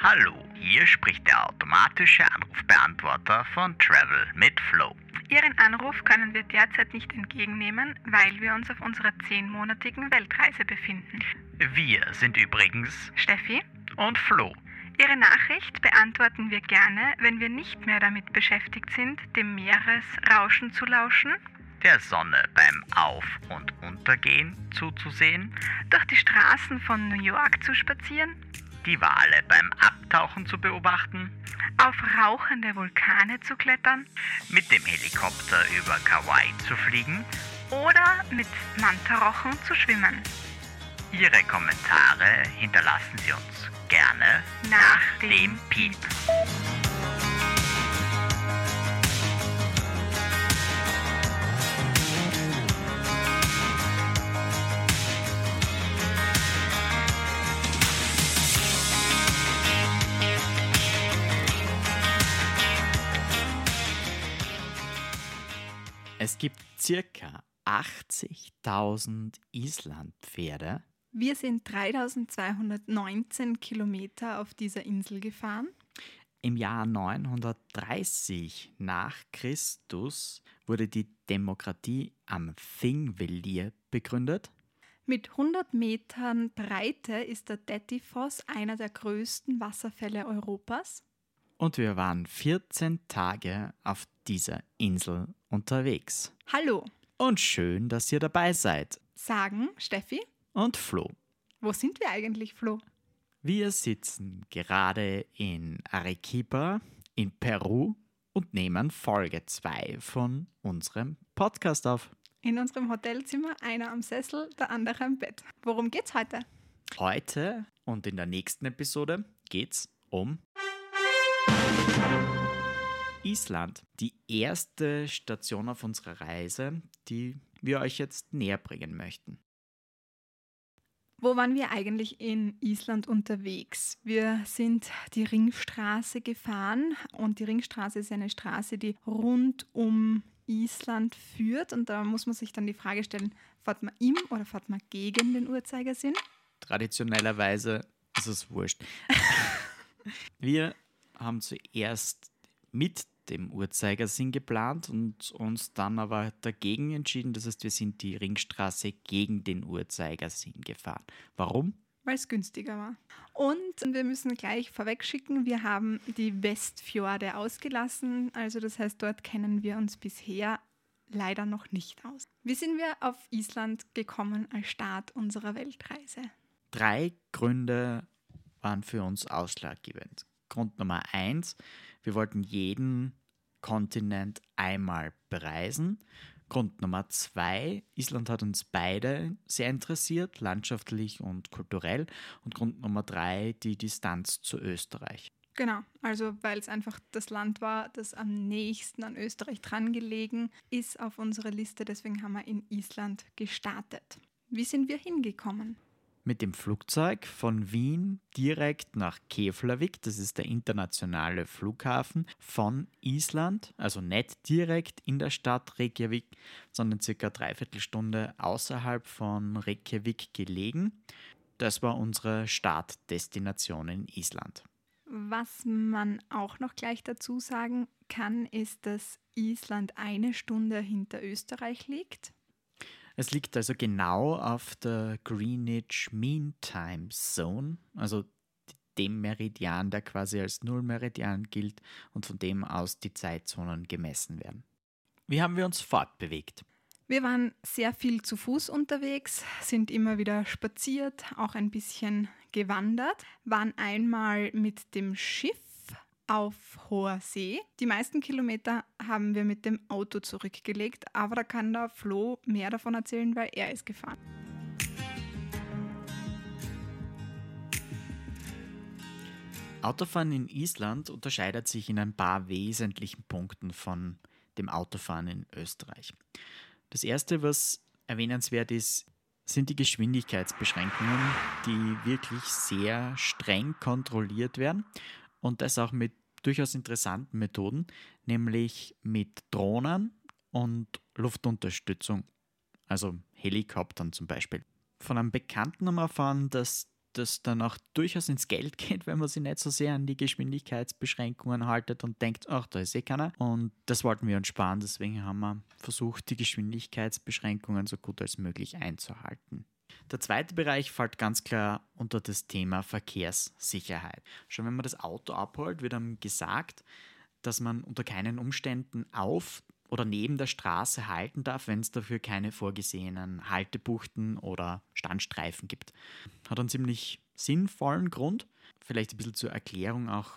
Hallo, hier spricht der automatische Anrufbeantworter von Travel mit Flow. Ihren Anruf können wir derzeit nicht entgegennehmen, weil wir uns auf unserer zehnmonatigen Weltreise befinden. Wir sind übrigens Steffi, und Flo. Ihre Nachricht beantworten wir gerne, wenn wir nicht mehr damit beschäftigt sind, dem Meeresrauschen zu lauschen, Der Sonne beim Auf- und Untergehen zuzusehen, durch die Straßen von New York zu spazieren, die Wale beim Abtauchen zu beobachten, auf rauchende Vulkane zu klettern mit dem Helikopter über Kauai zu fliegen. oder mit Mantarochen zu schwimmen. Ihre Kommentare hinterlassen Sie uns gerne Nach dem dem Piep. Es gibt circa 80.000 Islandpferde. Wir sind 3219 Kilometer auf dieser Insel gefahren. Im Jahr 930 nach Christus wurde die Demokratie am Þingvellir begründet. Mit 100 Metern Breite ist der Dettifoss einer der größten Wasserfälle Europas. Und wir waren 14 Tage auf dieser Insel unterwegs. Hallo, Und schön, dass ihr dabei seid. sagen Steffi. Und Flo. Wo sind wir eigentlich, Flo? Wir sitzen gerade in Arequipa in Peru und nehmen Folge 2 von unserem Podcast auf. In unserem Hotelzimmer, einer am Sessel, der andere am Bett. Worum geht's heute? Heute und in der nächsten Episode geht's um Island. Die erste Station auf unserer Reise, die wir euch jetzt näher bringen möchten. Wo waren wir eigentlich in Island unterwegs? Wir sind die Ringstraße gefahren und die Ringstraße ist eine Straße, die rund um Island führt und da muss man sich dann die Frage stellen, fährt man im oder fährt man gegen den Uhrzeigersinn? Traditionellerweise ist es wurscht. wir haben zuerst mit dem Uhrzeigersinn geplant und uns dann aber dagegen entschieden. Das heißt, wir sind die Ringstraße gegen den Uhrzeigersinn gefahren. Warum? Weil es günstiger war. Und wir müssen gleich vorweg schicken, wir haben die Westfjorde ausgelassen. Also das heißt, dort kennen wir uns bisher leider noch nicht aus. Wie sind wir auf Island gekommen als Start unserer Weltreise? Drei Gründe waren für uns ausschlaggebend. Grund Nummer eins, wir wollten jeden Kontinent einmal bereisen. Grund Nummer zwei, Island hat uns beide sehr interessiert, landschaftlich und kulturell. Und Grund Nummer drei, die Distanz zu Österreich. Genau, also weil es einfach das Land war, das am nächsten an Österreich dran gelegen ist auf unserer Liste. Deswegen haben wir in Island gestartet. Wie sind wir hingekommen? Mit dem Flugzeug von Wien direkt nach Keflavik, das ist der internationale Flughafen von Island, also nicht direkt in der Stadt Reykjavik, sondern circa dreiviertel Stunde außerhalb von Reykjavik gelegen. Das war unsere Startdestination in Island. Was man auch noch gleich dazu sagen kann, ist, dass Island eine Stunde hinter Österreich liegt. Es liegt also genau auf der Greenwich Mean Time Zone, also dem Meridian, der quasi als Nullmeridian gilt und von dem aus die Zeitzonen gemessen werden. Wie haben wir uns fortbewegt? Wir waren sehr viel zu Fuß unterwegs, sind immer wieder spaziert, auch ein bisschen gewandert, waren einmal mit dem Schiff auf hoher See. Die meisten Kilometer haben wir mit dem Auto zurückgelegt, aber da kann der Flo mehr davon erzählen, weil er ist gefahren. Autofahren in Island unterscheidet sich in ein paar wesentlichen Punkten von dem Autofahren in Österreich. Das erste, was erwähnenswert ist, sind die Geschwindigkeitsbeschränkungen, die wirklich sehr streng kontrolliert werden und das auch mit durchaus interessanten Methoden, nämlich mit Drohnen und Luftunterstützung, also Helikoptern zum Beispiel. Von einem Bekannten haben wir erfahren, dass das dann auch durchaus ins Geld geht, wenn man sich nicht so sehr an die Geschwindigkeitsbeschränkungen haltet und denkt, ach, da ist eh keiner. Und das wollten wir uns sparen, deswegen haben wir versucht, die Geschwindigkeitsbeschränkungen so gut als möglich einzuhalten. Der zweite Bereich fällt ganz klar unter das Thema Verkehrssicherheit. Schon wenn man das Auto abholt, wird einem gesagt, dass man unter keinen Umständen auf oder neben der Straße halten darf, wenn es dafür keine vorgesehenen Haltebuchten oder Standstreifen gibt. Hat einen ziemlich sinnvollen Grund. Vielleicht ein bisschen zur Erklärung auch,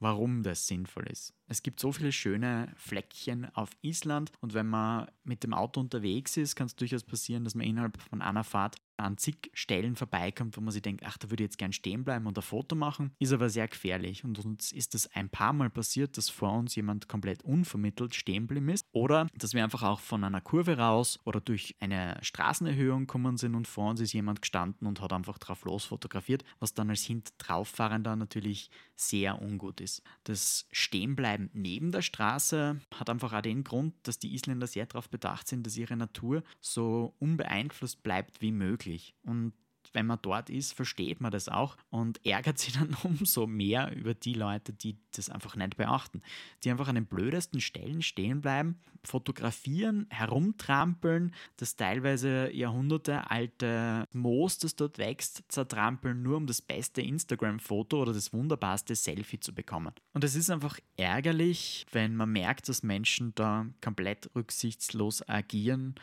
warum das sinnvoll ist. Es gibt so viele schöne Fleckchen auf Island und wenn man mit dem Auto unterwegs ist, kann es durchaus passieren, dass man innerhalb von einer Fahrt an zig Stellen vorbeikommt, wo man sich denkt, ach, da würde ich jetzt gern stehen bleiben und ein Foto machen, ist aber sehr gefährlich. Und uns ist es ein paar Mal passiert, dass vor uns jemand komplett unvermittelt stehen geblieben ist. Oder dass wir einfach auch von einer Kurve raus oder durch eine Straßenerhöhung gekommen sind und vor uns ist jemand gestanden und hat einfach drauf los fotografiert, was dann als Hinterdrauffahrender natürlich sehr ungut ist. Das Stehenbleiben neben der Straße hat einfach auch den Grund, dass die Isländer sehr darauf bedacht sind, dass ihre Natur so unbeeinflusst bleibt wie möglich möglich. Und wenn man dort ist, versteht man das auch und ärgert sich dann umso mehr über die Leute, die das einfach nicht beachten. Die einfach an den blödesten Stellen stehen bleiben, fotografieren, herumtrampeln, das teilweise jahrhundertealte Moos, das dort wächst, zertrampeln, nur um das beste Instagram-Foto oder das wunderbarste Selfie zu bekommen. Und es ist einfach ärgerlich, wenn man merkt, dass Menschen da komplett rücksichtslos agieren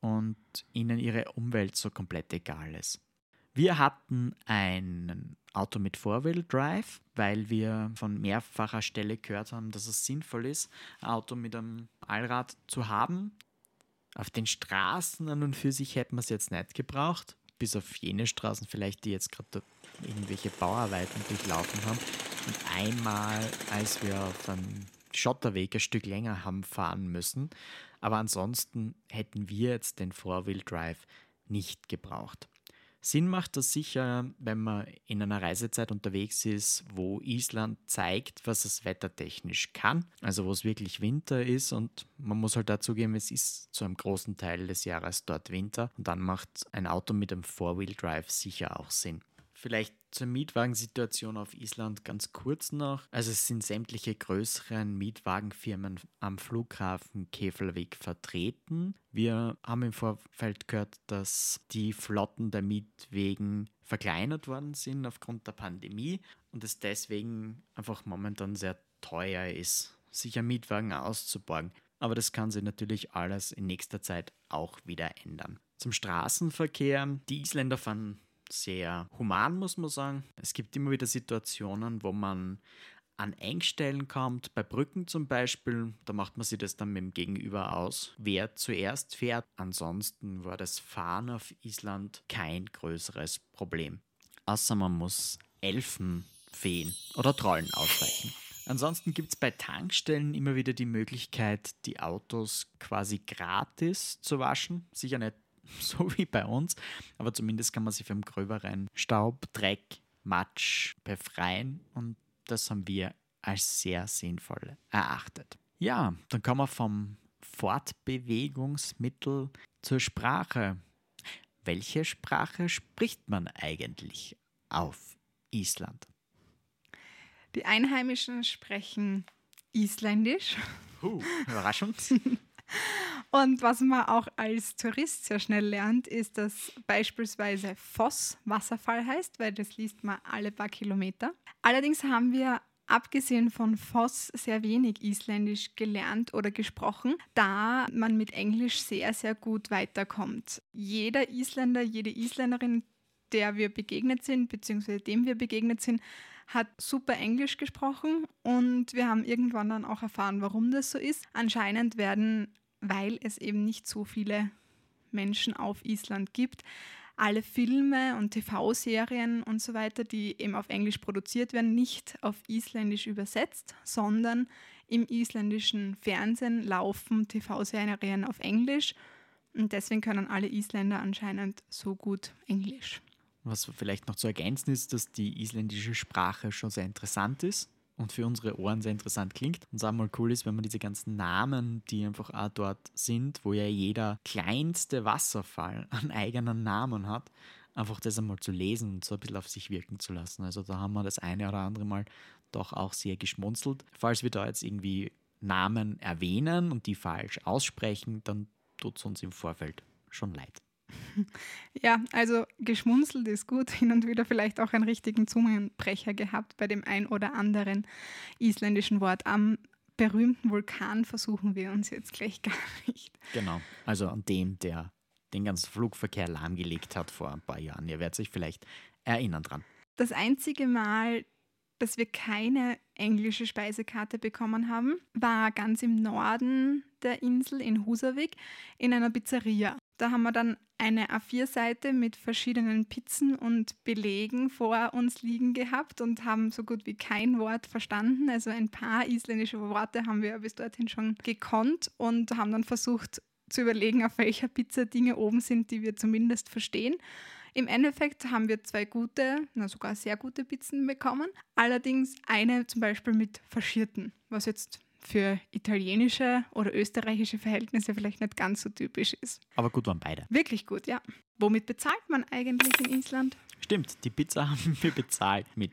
und ihnen ihre Umwelt so komplett egal ist. Wir hatten ein Auto mit Four-Wheel-Drive, weil wir von mehrfacher Stelle gehört haben, dass es sinnvoll ist, ein Auto mit einem Allrad zu haben. Auf den Straßen an und für sich hätten wir es jetzt nicht gebraucht, bis auf jene Straßen vielleicht, die jetzt gerade irgendwelche Bauarbeiten durchlaufen haben. Und einmal, als wir auf einem Schotterweg ein Stück länger haben fahren müssen, aber ansonsten hätten wir jetzt den Four-Wheel-Drive nicht gebraucht. Sinn macht das sicher, wenn man in einer Reisezeit unterwegs ist, wo Island zeigt, was es wettertechnisch kann, also wo es wirklich Winter ist und man muss halt dazu geben, es ist zu einem großen Teil des Jahres dort Winter und dann macht ein Auto mit einem Four-Wheel-Drive sicher auch Sinn. Vielleicht zur Mietwagensituation auf Island ganz kurz noch. Also es sind sämtliche größeren Mietwagenfirmen am Flughafen Keflavik vertreten. Wir haben im Vorfeld gehört, dass die Flotten der Mietwegen verkleinert worden sind aufgrund der Pandemie und es deswegen einfach momentan sehr teuer ist, sich ein Mietwagen auszuborgen. Aber das kann sich natürlich alles in nächster Zeit auch wieder ändern. Zum Straßenverkehr. Die Isländer fahren sehr human, muss man sagen. Es gibt immer wieder Situationen, wo man an Engstellen kommt, bei Brücken zum Beispiel, da macht man sich das dann mit dem Gegenüber aus, wer zuerst fährt. Ansonsten war das Fahren auf Island kein größeres Problem. Außer man muss Elfen, Feen oder Trollen ausweichen. Ansonsten gibt es bei Tankstellen immer wieder die Möglichkeit, die Autos quasi gratis zu waschen. Sicher nicht so wie bei uns. Aber zumindest kann man sich vom gröberen Staub, Dreck, Matsch befreien und das haben wir als sehr sinnvoll erachtet. Ja, dann kommen wir vom Fortbewegungsmittel zur Sprache. Welche Sprache spricht man eigentlich auf Island? Die Einheimischen sprechen Isländisch. Uh, Überraschung. Und was man auch als Tourist sehr schnell lernt, ist, dass beispielsweise Voss Wasserfall heißt, weil das liest man alle paar Kilometer. Allerdings haben wir abgesehen von Voss sehr wenig Isländisch gelernt oder gesprochen, da man mit Englisch sehr, sehr gut weiterkommt. Jeder Isländer, jede Isländerin, der wir begegnet sind, beziehungsweise dem wir begegnet sind, hat super Englisch gesprochen und wir haben irgendwann dann auch erfahren, warum das so ist. Anscheinend werden weil es eben nicht so viele Menschen auf Island gibt. Alle Filme und TV-Serien und so weiter, die eben auf Englisch produziert werden, nicht auf Isländisch übersetzt, sondern im isländischen Fernsehen laufen TV-Serien auf Englisch und deswegen können alle Isländer anscheinend so gut Englisch. Was vielleicht noch zu ergänzen ist, dass die isländische Sprache schon sehr interessant ist und für unsere Ohren sehr interessant klingt. Und es auch mal cool ist, wenn man diese ganzen Namen, die einfach auch dort sind, wo ja jeder kleinste Wasserfall einen eigenen Namen hat, einfach das einmal zu lesen und so ein bisschen auf sich wirken zu lassen. Also da haben wir das eine oder andere Mal doch auch sehr geschmunzelt. Falls wir da jetzt irgendwie Namen erwähnen und die falsch aussprechen, dann tut es uns im Vorfeld schon leid. Ja, also geschmunzelt ist gut, hin und wieder vielleicht auch einen richtigen Zungenbrecher gehabt bei dem ein oder anderen isländischen Wort. Am berühmten Vulkan versuchen wir uns jetzt gleich gar nicht. Genau, also an dem, der den ganzen Flugverkehr lahmgelegt hat vor ein paar Jahren. Ihr werdet sich vielleicht erinnern dran. Das einzige Mal, dass wir keine englische Speisekarte bekommen haben, war ganz im Norden der Insel in Husavik in einer Pizzeria. Da haben wir dann eine A4-Seite mit verschiedenen Pizzen und Belegen vor uns liegen gehabt und haben so gut wie kein Wort verstanden. Also ein paar isländische Worte haben wir bis dorthin schon gekonnt und haben dann versucht zu überlegen, auf welcher Pizza Dinge oben sind, die wir zumindest verstehen. Im Endeffekt haben wir zwei gute, na sogar sehr gute Pizzen bekommen. Allerdings eine zum Beispiel mit Faschierten, was jetzt für italienische oder österreichische Verhältnisse vielleicht nicht ganz so typisch ist. Aber gut waren beide. Wirklich gut, ja. Womit bezahlt man eigentlich in Island? Stimmt, die Pizza haben wir bezahlt mit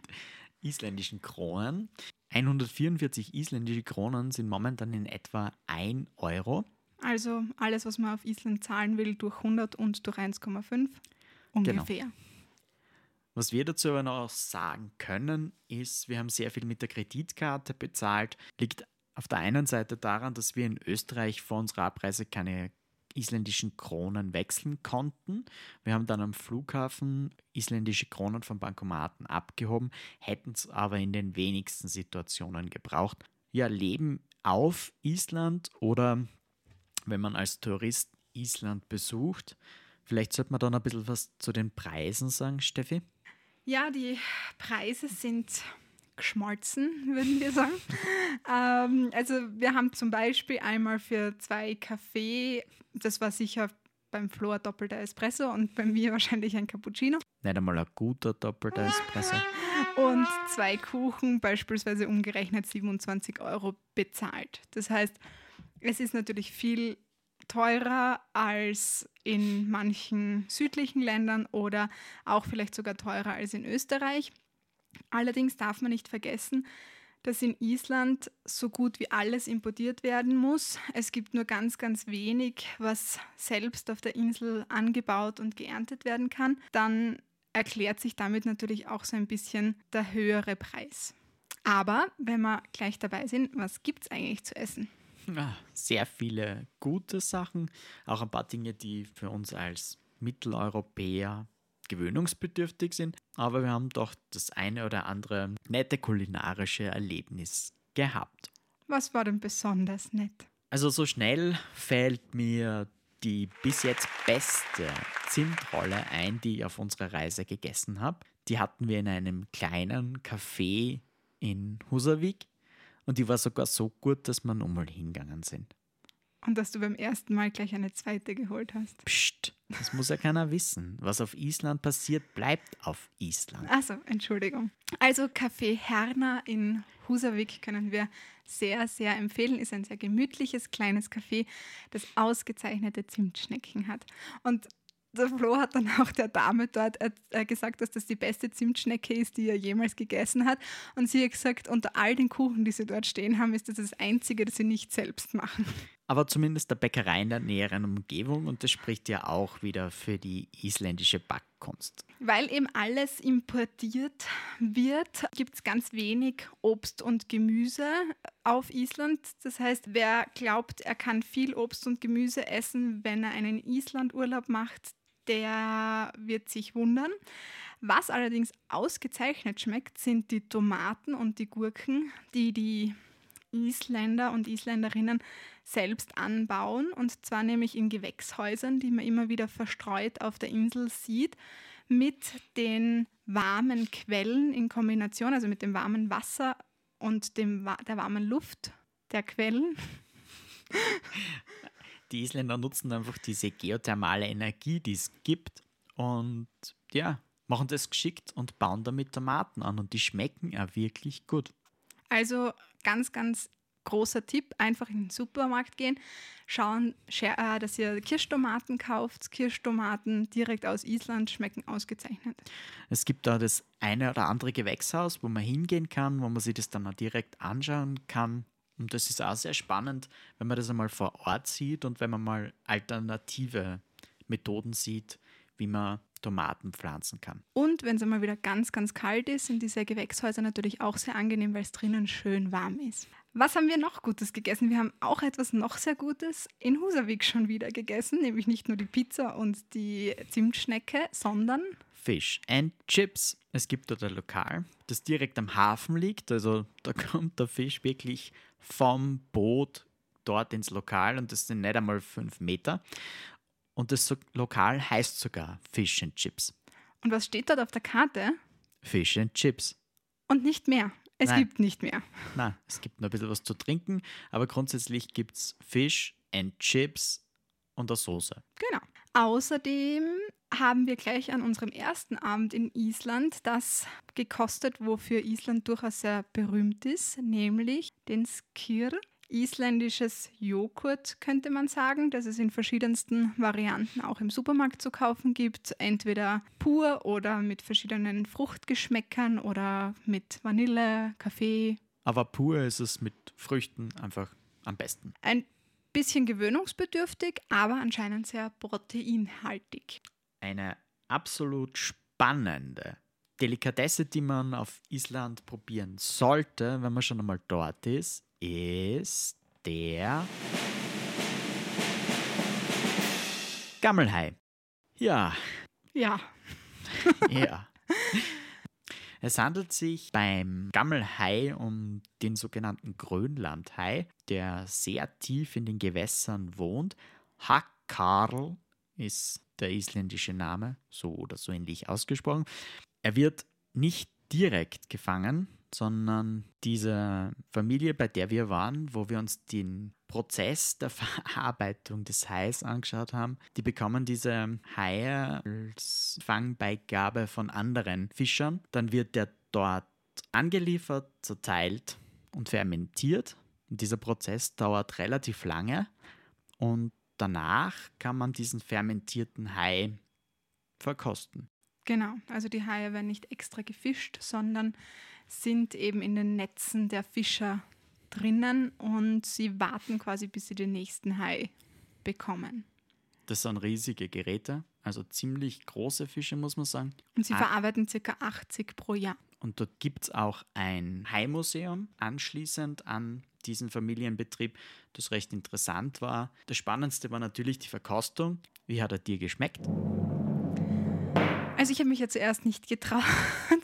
isländischen Kronen. 144 isländische Kronen sind momentan in etwa 1 Euro. Also alles, was man auf Island zahlen will, durch 100 und durch 1,5 ungefähr. Genau. Was wir dazu aber noch sagen können, ist, wir haben sehr viel mit der Kreditkarte bezahlt. Liegt auf der einen Seite daran, dass wir in Österreich vor unserer Abreise keine isländischen Kronen wechseln konnten. Wir haben dann am Flughafen isländische Kronen von Bankomaten abgehoben, hätten es aber in den wenigsten Situationen gebraucht. Ja, Leben auf Island oder wenn man als Tourist Island besucht. Vielleicht sollte man dann ein bisschen was zu den Preisen sagen, Steffi. Ja, die Preise sind geschmolzen, würden wir sagen. ähm, also wir haben zum Beispiel einmal für zwei Kaffee, das war sicher beim Flo ein doppelter Espresso und bei mir wahrscheinlich ein Cappuccino. Nicht einmal ein guter doppelter Espresso. Und zwei Kuchen, beispielsweise umgerechnet 27 Euro bezahlt. Das heißt, es ist natürlich viel teurer als in manchen südlichen Ländern oder auch vielleicht sogar teurer als in Österreich. Allerdings darf man nicht vergessen, dass in Island so gut wie alles importiert werden muss. Es gibt nur ganz, ganz wenig, was selbst auf der Insel angebaut und geerntet werden kann. Dann erklärt sich damit natürlich auch so ein bisschen der höhere Preis. Aber wenn wir gleich dabei sind, was gibt es eigentlich zu essen? sehr viele gute Sachen, auch ein paar Dinge, die für uns als Mitteleuropäer gewöhnungsbedürftig sind, aber wir haben doch das eine oder andere nette kulinarische Erlebnis gehabt. Was war denn besonders nett? Also so schnell fällt mir die bis jetzt beste Zimtrolle ein, die ich auf unserer Reise gegessen habe. Die hatten wir in einem kleinen Café in Husavik und die war sogar so gut, dass wir nochmal hingegangen sind. Und dass du beim ersten Mal gleich eine zweite geholt hast. Psst, das muss ja keiner wissen. Was auf Island passiert, bleibt auf Island. Also, Entschuldigung. Also Café Herner in Husavik können wir sehr, sehr empfehlen. Ist ein sehr gemütliches kleines Café, das ausgezeichnete Zimtschnecken hat. Und der Flo hat dann auch der Dame dort äh, gesagt, dass das die beste Zimtschnecke ist, die er jemals gegessen hat. Und sie hat gesagt, unter all den Kuchen, die sie dort stehen haben, ist das das Einzige, das sie nicht selbst machen. Aber zumindest der Bäckerei in der näheren Umgebung und das spricht ja auch wieder für die isländische Backkunst. Weil eben alles importiert wird, gibt es ganz wenig Obst und Gemüse auf Island. Das heißt, wer glaubt, er kann viel Obst und Gemüse essen, wenn er einen Islandurlaub macht, der wird sich wundern. Was allerdings ausgezeichnet schmeckt, sind die Tomaten und die Gurken, die die Isländer und Isländerinnen selbst anbauen. Und zwar nämlich in Gewächshäusern, die man immer wieder verstreut auf der Insel sieht, mit den warmen Quellen in Kombination, also mit dem warmen Wasser und dem, der warmen Luft der Quellen. die Isländer nutzen einfach diese geothermale Energie, die es gibt und ja, machen das geschickt und bauen damit Tomaten an und die schmecken auch wirklich gut. Also ganz, ganz großer Tipp, einfach in den Supermarkt gehen, schauen, äh, dass ihr Kirschtomaten kauft. Kirschtomaten direkt aus Island schmecken ausgezeichnet. Es gibt da das eine oder andere Gewächshaus, wo man hingehen kann, wo man sich das dann auch direkt anschauen kann. Und das ist auch sehr spannend, wenn man das einmal vor Ort sieht und wenn man mal alternative Methoden sieht, wie man Tomaten pflanzen kann. Und wenn es einmal wieder ganz, ganz kalt ist, sind diese Gewächshäuser natürlich auch sehr angenehm, weil es drinnen schön warm ist. Was haben wir noch Gutes gegessen? Wir haben auch etwas noch sehr Gutes in Husavik schon wieder gegessen, nämlich nicht nur die Pizza und die Zimtschnecke, sondern Fish and Chips. Es gibt dort ein Lokal, das direkt am Hafen liegt. Also da kommt der Fisch wirklich vom Boot dort ins Lokal und das sind nicht einmal fünf Meter. Und das Lokal heißt sogar Fish and Chips. Und was steht dort auf der Karte? Fish and Chips. Und nicht mehr. Es Nein. gibt nicht mehr. Nein, es gibt noch ein bisschen was zu trinken, aber grundsätzlich gibt es Fish and Chips und eine Soße. Genau. Außerdem haben wir gleich an unserem ersten Abend in Island das gekostet, wofür Island durchaus sehr berühmt ist, nämlich den Skir isländisches Joghurt, könnte man sagen, das es in verschiedensten Varianten auch im Supermarkt zu kaufen gibt. Entweder pur oder mit verschiedenen Fruchtgeschmäckern oder mit Vanille, Kaffee. Aber pur ist es mit Früchten einfach am besten. Ein bisschen gewöhnungsbedürftig, aber anscheinend sehr proteinhaltig. Eine absolut spannende Delikatesse, die man auf Island probieren sollte, wenn man schon einmal dort ist, ist der Gammelhai. Ja. Ja. ja. Es handelt sich beim Gammelhai um den sogenannten Grönlandhai, der sehr tief in den Gewässern wohnt. Hakkarl ist der isländische Name, so oder so ähnlich ausgesprochen. Er wird nicht direkt gefangen, sondern diese Familie, bei der wir waren, wo wir uns den Prozess der Verarbeitung des Hais angeschaut haben, die bekommen diese Haie als Fangbeigabe von anderen Fischern. Dann wird der dort angeliefert, zerteilt und fermentiert. Und dieser Prozess dauert relativ lange und danach kann man diesen fermentierten Hai verkosten. Genau, also die Haie werden nicht extra gefischt, sondern sind eben in den Netzen der Fischer drinnen und sie warten quasi, bis sie den nächsten Hai bekommen. Das sind riesige Geräte, also ziemlich große Fische, muss man sagen. Und sie ah. verarbeiten ca. 80 pro Jahr. Und dort gibt es auch ein Hai-Museum anschließend an diesen Familienbetrieb, das recht interessant war. Das Spannendste war natürlich die Verkostung. Wie hat er dir geschmeckt? Also ich habe mich ja zuerst nicht getraut.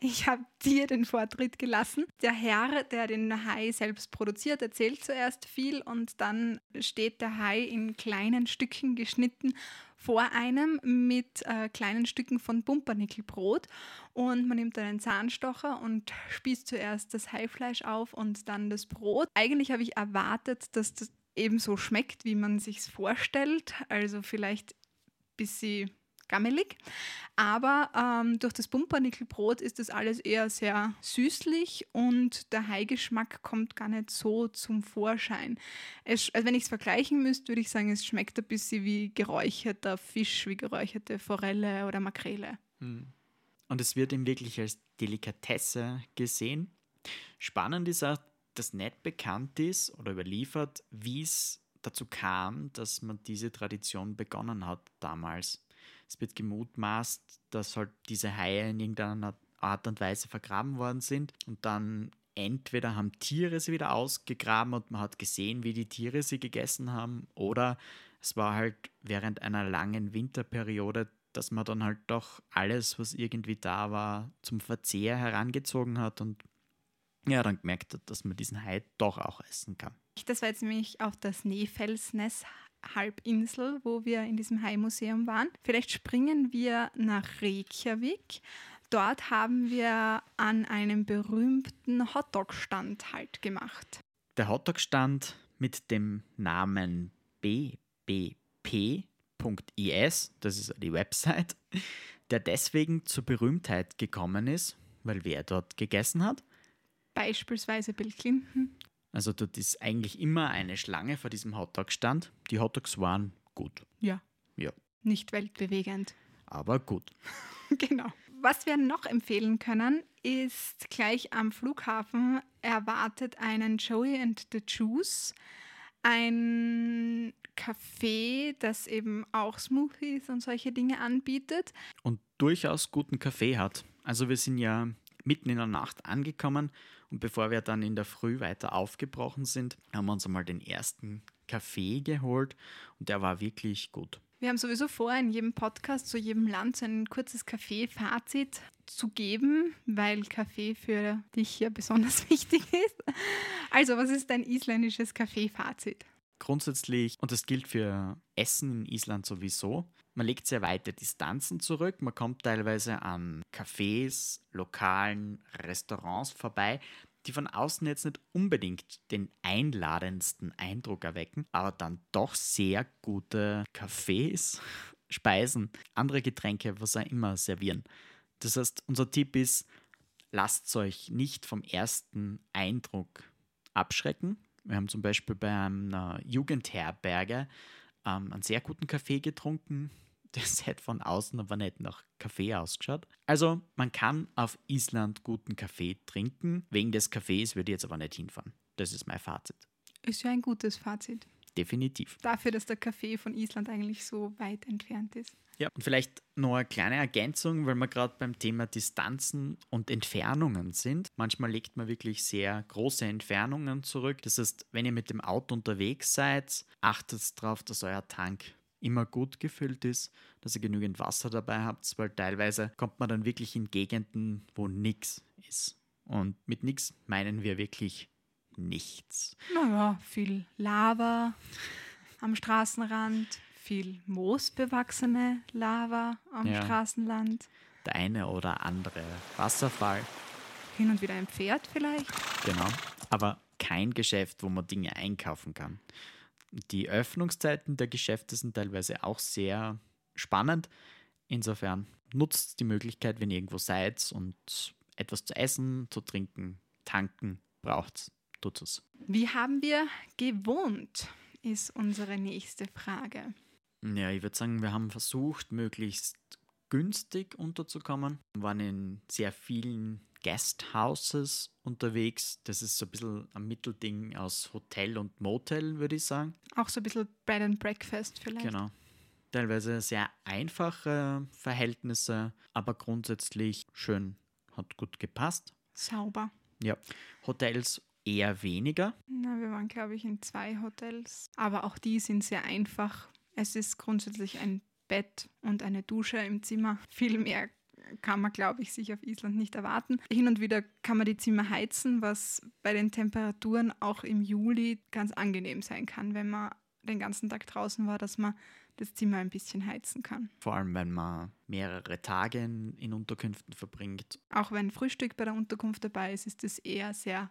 Ich habe dir den Vortritt gelassen. Der Herr, der den Hai selbst produziert, erzählt zuerst viel und dann steht der Hai in kleinen Stücken geschnitten vor einem mit äh, kleinen Stücken von Pumpernickelbrot und man nimmt einen Zahnstocher und spießt zuerst das Haifleisch auf und dann das Brot. Eigentlich habe ich erwartet, dass das ebenso schmeckt, wie man sich vorstellt. Also vielleicht bis sie gammelig. Aber ähm, durch das Pumpernickelbrot ist das alles eher sehr süßlich und der Haigeschmack kommt gar nicht so zum Vorschein. Es, also wenn ich es vergleichen müsste, würde ich sagen, es schmeckt ein bisschen wie geräucherter Fisch, wie geräucherte Forelle oder Makrele. Hm. Und es wird ihm wirklich als Delikatesse gesehen. Spannend ist auch, dass nicht bekannt ist oder überliefert, wie es dazu kam, dass man diese Tradition begonnen hat damals. Es wird gemutmaßt, dass halt diese Haie in irgendeiner Art und Weise vergraben worden sind und dann entweder haben Tiere sie wieder ausgegraben und man hat gesehen, wie die Tiere sie gegessen haben, oder es war halt während einer langen Winterperiode, dass man dann halt doch alles, was irgendwie da war, zum Verzehr herangezogen hat und ja, dann gemerkt hat, dass man diesen Hai doch auch essen kann. Das war jetzt nämlich auf das Neefelsness Halbinsel, wo wir in diesem Hai-Museum waren. Vielleicht springen wir nach Reykjavik. Dort haben wir an einem berühmten Hotdog-Stand halt gemacht. Der Hotdog-Stand mit dem Namen bbp.is, das ist die Website, der deswegen zur Berühmtheit gekommen ist, weil wer dort gegessen hat? Beispielsweise Bill Clinton. Also dort ist eigentlich immer eine Schlange vor diesem Hotdog-Stand. Die Hotdogs waren gut, Ja. Ja. Nicht weltbewegend. aber gut. genau. Was wir noch empfehlen können, ist gleich am Flughafen erwartet einen Joey and the Juice. Ein Café, das eben auch Smoothies und solche Dinge anbietet. Und durchaus guten Kaffee hat. Also wir sind ja mitten in der Nacht angekommen und bevor wir dann in der Früh weiter aufgebrochen sind, haben wir uns einmal den ersten Kaffee geholt und der war wirklich gut. Wir haben sowieso vor, in jedem Podcast zu jedem Land so ein kurzes Kaffee-Fazit zu geben, weil Kaffee für dich ja besonders wichtig ist. Also, was ist dein isländisches Kaffee-Fazit? Grundsätzlich, und das gilt für Essen in Island sowieso, man legt sehr weite Distanzen zurück, man kommt teilweise an Cafés, Lokalen, Restaurants vorbei, die von außen jetzt nicht unbedingt den einladendsten Eindruck erwecken, aber dann doch sehr gute Cafés, Speisen, andere Getränke, was auch immer servieren. Das heißt, unser Tipp ist, lasst euch nicht vom ersten Eindruck abschrecken. Wir haben zum Beispiel bei einer Jugendherberge ähm, einen sehr guten Kaffee getrunken. Das hat von außen aber nicht nach Kaffee ausgeschaut. Also, man kann auf Island guten Kaffee trinken. Wegen des Kaffees würde ich jetzt aber nicht hinfahren. Das ist mein Fazit. Ist ja ein gutes Fazit. Definitiv. Dafür, dass der Kaffee von Island eigentlich so weit entfernt ist. Ja, und vielleicht noch eine kleine Ergänzung, weil wir gerade beim Thema Distanzen und Entfernungen sind. Manchmal legt man wirklich sehr große Entfernungen zurück. Das heißt, wenn ihr mit dem Auto unterwegs seid, achtet darauf, dass euer Tank immer gut gefüllt ist, dass ihr genügend Wasser dabei habt, weil teilweise kommt man dann wirklich in Gegenden, wo nichts ist. Und mit nichts meinen wir wirklich nichts. Naja, viel Lava am Straßenrand, viel moosbewachsene Lava am Ja. Straßenland, Der eine oder andere Wasserfall, hin und wieder ein Pferd vielleicht. Genau. Aber kein Geschäft, wo man Dinge einkaufen kann. Die Öffnungszeiten der Geschäfte sind teilweise auch sehr spannend. Insofern nutzt die Möglichkeit, wenn ihr irgendwo seid und etwas zu essen, zu trinken, tanken braucht, tut es. Wie haben wir gewohnt, ist unsere nächste Frage. Ja, ich würde sagen, wir haben versucht, möglichst günstig unterzukommen. Wir waren in sehr vielen Guesthouses unterwegs. Das ist so ein bisschen ein Mittelding aus Hotel und Motel, würde ich sagen. Auch so ein bisschen Bread and Breakfast vielleicht. Genau. Teilweise sehr einfache Verhältnisse, aber grundsätzlich schön, hat gut gepasst. Sauber. Ja. Hotels eher weniger. Na, wir waren, glaube ich, in zwei Hotels. Aber auch die sind sehr einfach. Es ist grundsätzlich ein Bett und eine Dusche im Zimmer. Viel mehr kann man, glaube ich, sich auf Island nicht erwarten. Hin und wieder kann man die Zimmer heizen, was bei den Temperaturen auch im Juli ganz angenehm sein kann, wenn man den ganzen Tag draußen war, dass man das Zimmer ein bisschen heizen kann. Vor allem, wenn man mehrere Tage in, in Unterkünften verbringt. Auch wenn Frühstück bei der Unterkunft dabei ist, ist es eher sehr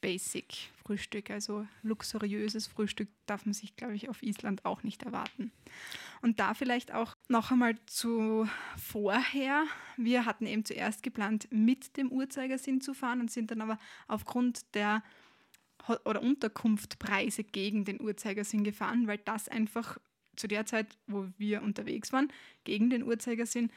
basic Frühstück. Also luxuriöses Frühstück darf man sich, glaube ich, auf Island auch nicht erwarten. Und da vielleicht auch noch einmal zu vorher. Wir hatten eben zuerst geplant, mit dem Uhrzeigersinn zu fahren und sind dann aber aufgrund der oder Unterkunftpreise gegen den Uhrzeigersinn gefahren, weil das einfach zu der Zeit, wo wir unterwegs waren, gegen den Uhrzeigersinn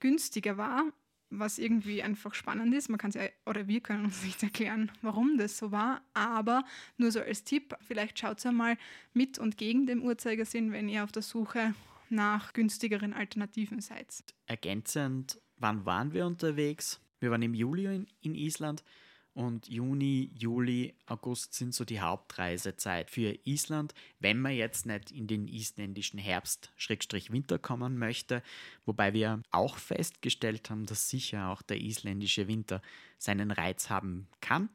günstiger war, was irgendwie einfach spannend ist. Man kann es ja, oder wir können uns nicht erklären, warum das so war, aber nur so als Tipp, vielleicht schaut einmal mit und gegen den Uhrzeigersinn, wenn ihr auf der Suche nach günstigeren Alternativen seid. Ergänzend, wann waren wir unterwegs? Wir waren im Juli in, in Island und Juni, Juli, August sind so die Hauptreisezeit für Island, wenn man jetzt nicht in den isländischen Herbst, Schrägstrich Winter kommen möchte, wobei wir auch festgestellt haben, dass sicher auch der isländische Winter seinen Reiz haben kann.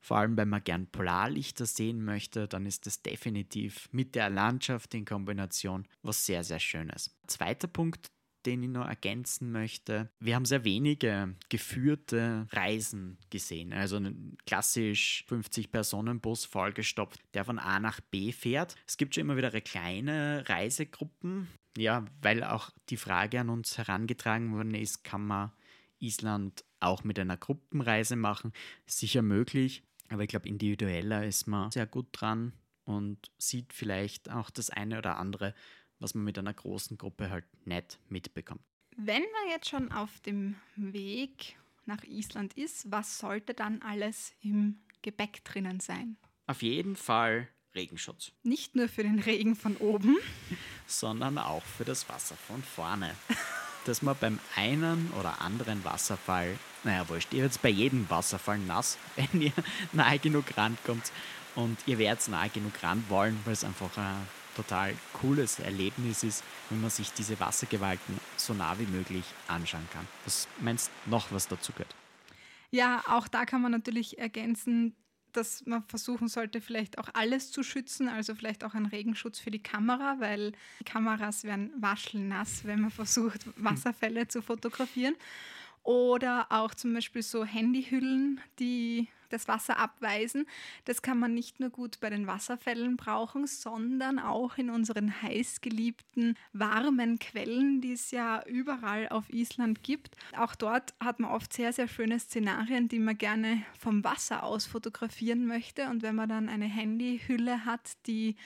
Vor allem, wenn man gern Polarlichter sehen möchte, dann ist das definitiv mit der Landschaft in Kombination was sehr, sehr Schönes. Zweiter Punkt, den ich noch ergänzen möchte. Wir haben sehr wenige geführte Reisen gesehen. Also einen klassisch 50-Personen-Bus vollgestopft, der von A nach B fährt. Es gibt schon immer wieder kleine Reisegruppen. Ja, weil auch die Frage an uns herangetragen worden ist, kann man Island auch mit einer Gruppenreise machen? Sicher möglich. Aber ich glaube, individueller ist man sehr gut dran und sieht vielleicht auch das eine oder andere, was man mit einer großen Gruppe halt nicht mitbekommt. Wenn man jetzt schon auf dem Weg nach Island ist, was sollte dann alles im Gepäck drinnen sein? Auf jeden Fall Regenschutz. Nicht nur für den Regen von oben, sondern auch für das Wasser von vorne. Dass man beim einen oder anderen Wasserfall, naja, wurscht, ihr werdet bei jedem Wasserfall nass, wenn ihr nahe genug rankommt. Und ihr werdet nahe genug ran wollen, weil es einfach ein total cooles Erlebnis ist, wenn man sich diese Wassergewalten so nah wie möglich anschauen kann. Was meinst du noch, was dazu gehört? Ja, auch da kann man natürlich ergänzen, dass man versuchen sollte, vielleicht auch alles zu schützen, also vielleicht auch einen Regenschutz für die Kamera, weil die Kameras werden waschelnass, wenn man versucht, Wasserfälle zu fotografieren. Oder auch zum Beispiel so Handyhüllen, die das Wasser abweisen. Das kann man nicht nur gut bei den Wasserfällen brauchen, sondern auch in unseren heißgeliebten warmen Quellen, die es ja überall auf Island gibt. Auch dort hat man oft sehr, sehr schöne Szenarien, die man gerne vom Wasser aus fotografieren möchte. Und wenn man dann eine Handyhülle hat, die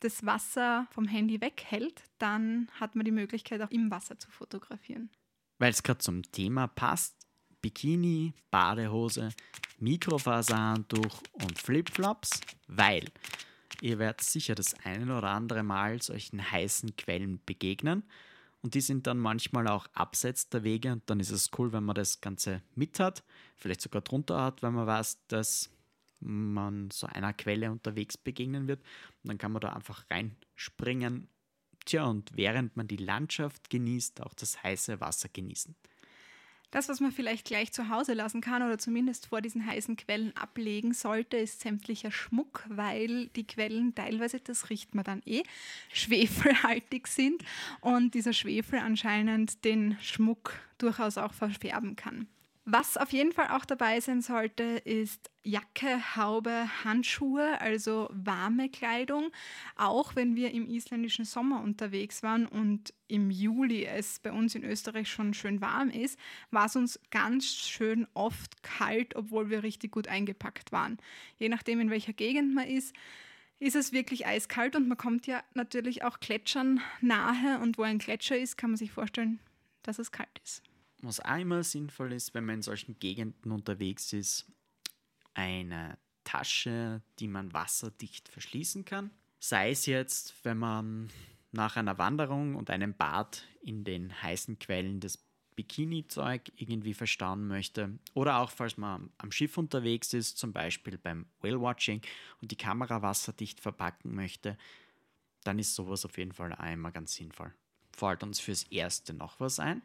das Wasser vom Handy weghält, dann hat man die Möglichkeit auch im Wasser zu fotografieren. Weil es gerade zum Thema passt, Bikini, Badehose, Mikrofaserhandtuch und Flipflops, weil ihr werdet sicher das eine oder andere Mal solchen heißen Quellen begegnen und die sind dann manchmal auch abseits der Wege und dann ist es cool, wenn man das Ganze mit hat, vielleicht sogar drunter hat, wenn man weiß, dass man so einer Quelle unterwegs begegnen wird und dann kann man da einfach reinspringen. Tja, und während man die Landschaft genießt, auch das heiße Wasser genießen. Das, was man vielleicht gleich zu Hause lassen kann oder zumindest vor diesen heißen Quellen ablegen sollte, ist sämtlicher Schmuck, weil die Quellen teilweise, das riecht man dann eh, schwefelhaltig sind und dieser Schwefel anscheinend den Schmuck durchaus auch verfärben kann. Was auf jeden Fall auch dabei sein sollte, ist Jacke, Haube, Handschuhe, also warme Kleidung. Auch wenn wir im isländischen Sommer unterwegs waren und im Juli es bei uns in Österreich schon schön warm ist, war es uns ganz schön oft kalt, obwohl wir richtig gut eingepackt waren. Je nachdem, in welcher Gegend man ist, ist es wirklich eiskalt und man kommt ja natürlich auch Gletschern nahe und wo ein Gletscher ist, kann man sich vorstellen, dass es kalt ist was auch immer sinnvoll ist, wenn man in solchen Gegenden unterwegs ist, eine Tasche, die man wasserdicht verschließen kann. Sei es jetzt, wenn man nach einer Wanderung und einem Bad in den heißen Quellen des Bikini-Zeug irgendwie verstauen möchte. Oder auch, falls man am Schiff unterwegs ist, zum Beispiel beim Whale-Watching und die Kamera wasserdicht verpacken möchte, dann ist sowas auf jeden Fall immer ganz sinnvoll. Fällt uns fürs Erste noch was ein?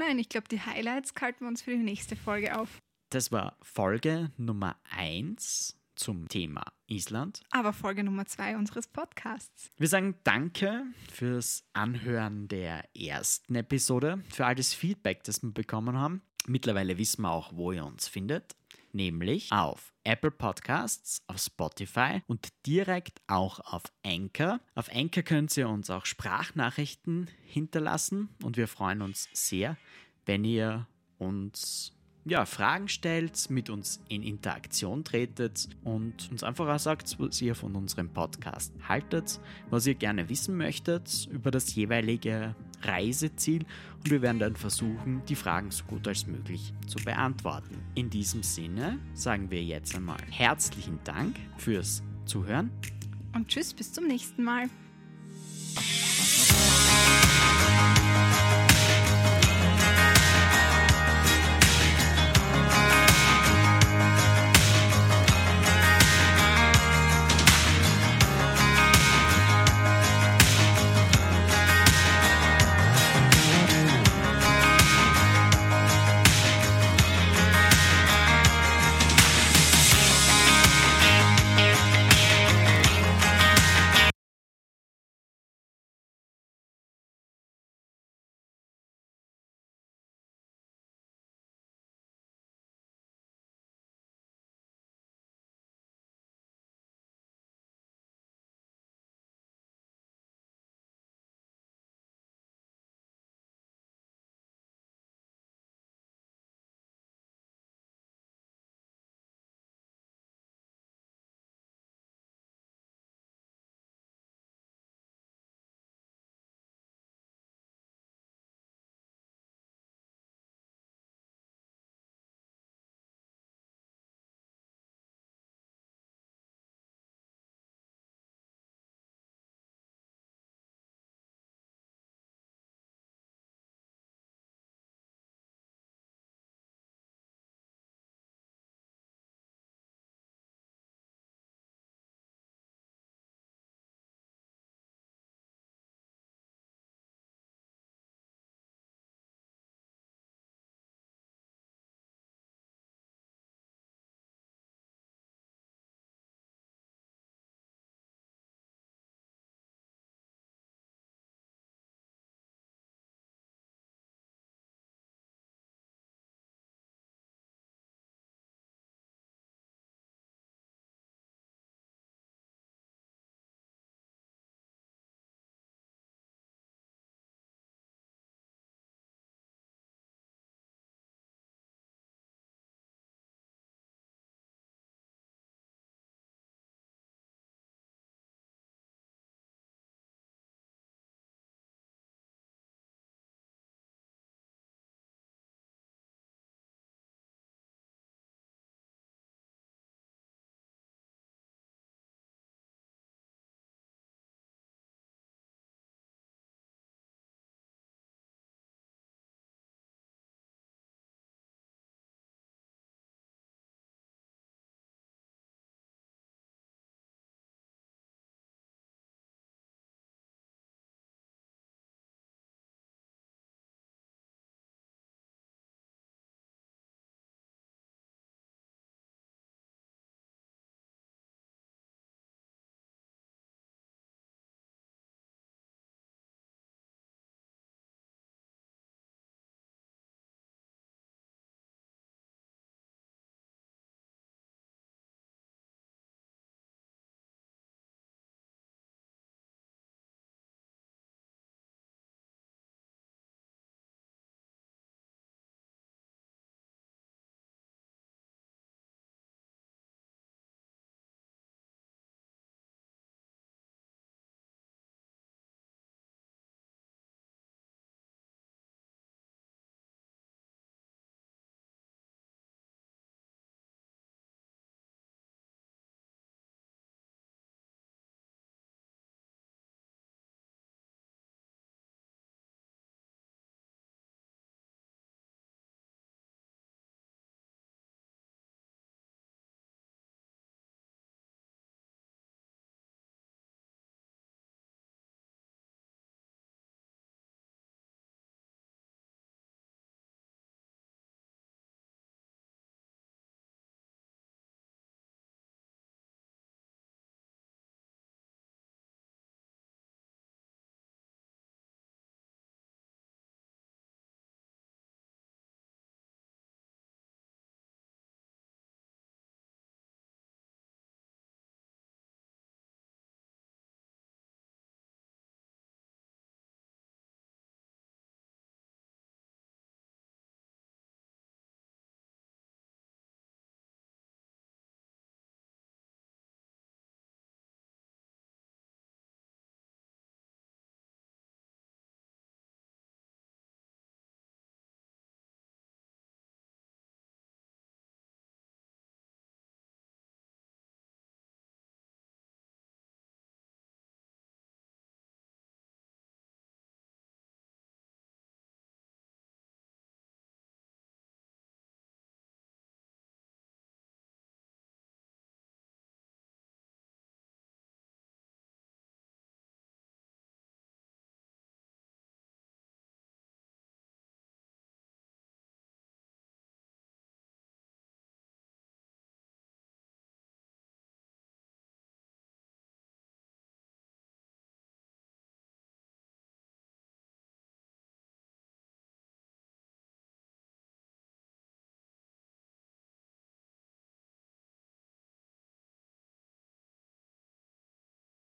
Nein, ich glaube, die Highlights kalten wir uns für die nächste Folge auf. Das war Folge Nummer 1 zum Thema Island. Aber Folge Nummer 2 unseres Podcasts. Wir sagen danke fürs Anhören der ersten Episode, für all das Feedback, das wir bekommen haben. Mittlerweile wissen wir auch, wo ihr uns findet nämlich auf Apple Podcasts, auf Spotify und direkt auch auf Anchor. Auf Anchor könnt ihr uns auch Sprachnachrichten hinterlassen und wir freuen uns sehr, wenn ihr uns ja, Fragen stellt, mit uns in Interaktion tretet und uns einfach auch sagt, was ihr von unserem Podcast haltet, was ihr gerne wissen möchtet über das jeweilige Reiseziel und wir werden dann versuchen, die Fragen so gut als möglich zu beantworten. In diesem Sinne sagen wir jetzt einmal herzlichen Dank fürs Zuhören und tschüss bis zum nächsten Mal.